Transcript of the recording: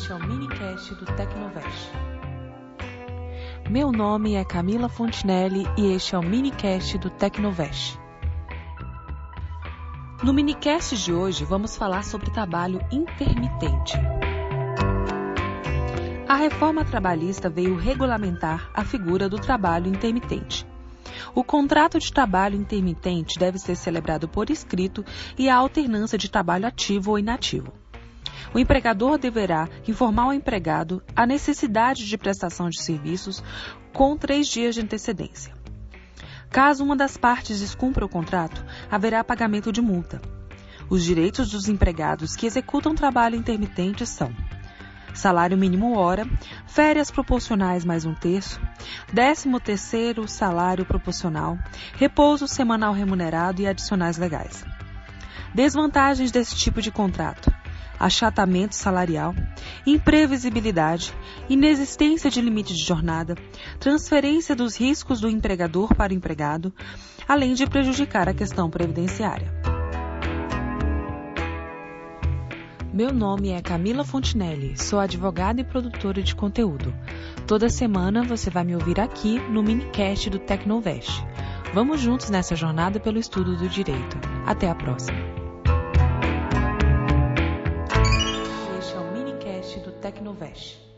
Este é o minicast do Tecnovest. Meu nome é Camila Fontinelli e este é o minicast do Tecnovest. No minicast de hoje vamos falar sobre trabalho intermitente. A reforma trabalhista veio regulamentar a figura do trabalho intermitente. O contrato de trabalho intermitente deve ser celebrado por escrito e a alternância de trabalho ativo ou inativo. O empregador deverá informar ao empregado a necessidade de prestação de serviços com três dias de antecedência. Caso uma das partes descumpra o contrato, haverá pagamento de multa. Os direitos dos empregados que executam trabalho intermitente são salário mínimo hora, férias proporcionais mais um terço, décimo terceiro salário proporcional, repouso semanal remunerado e adicionais legais. Desvantagens desse tipo de contrato achatamento salarial, imprevisibilidade, inexistência de limite de jornada, transferência dos riscos do empregador para o empregado, além de prejudicar a questão previdenciária. Meu nome é Camila Fontinelli, sou advogada e produtora de conteúdo. Toda semana você vai me ouvir aqui no minicast do Tecnovest. Vamos juntos nessa jornada pelo estudo do direito. Até a próxima! Tecnovest.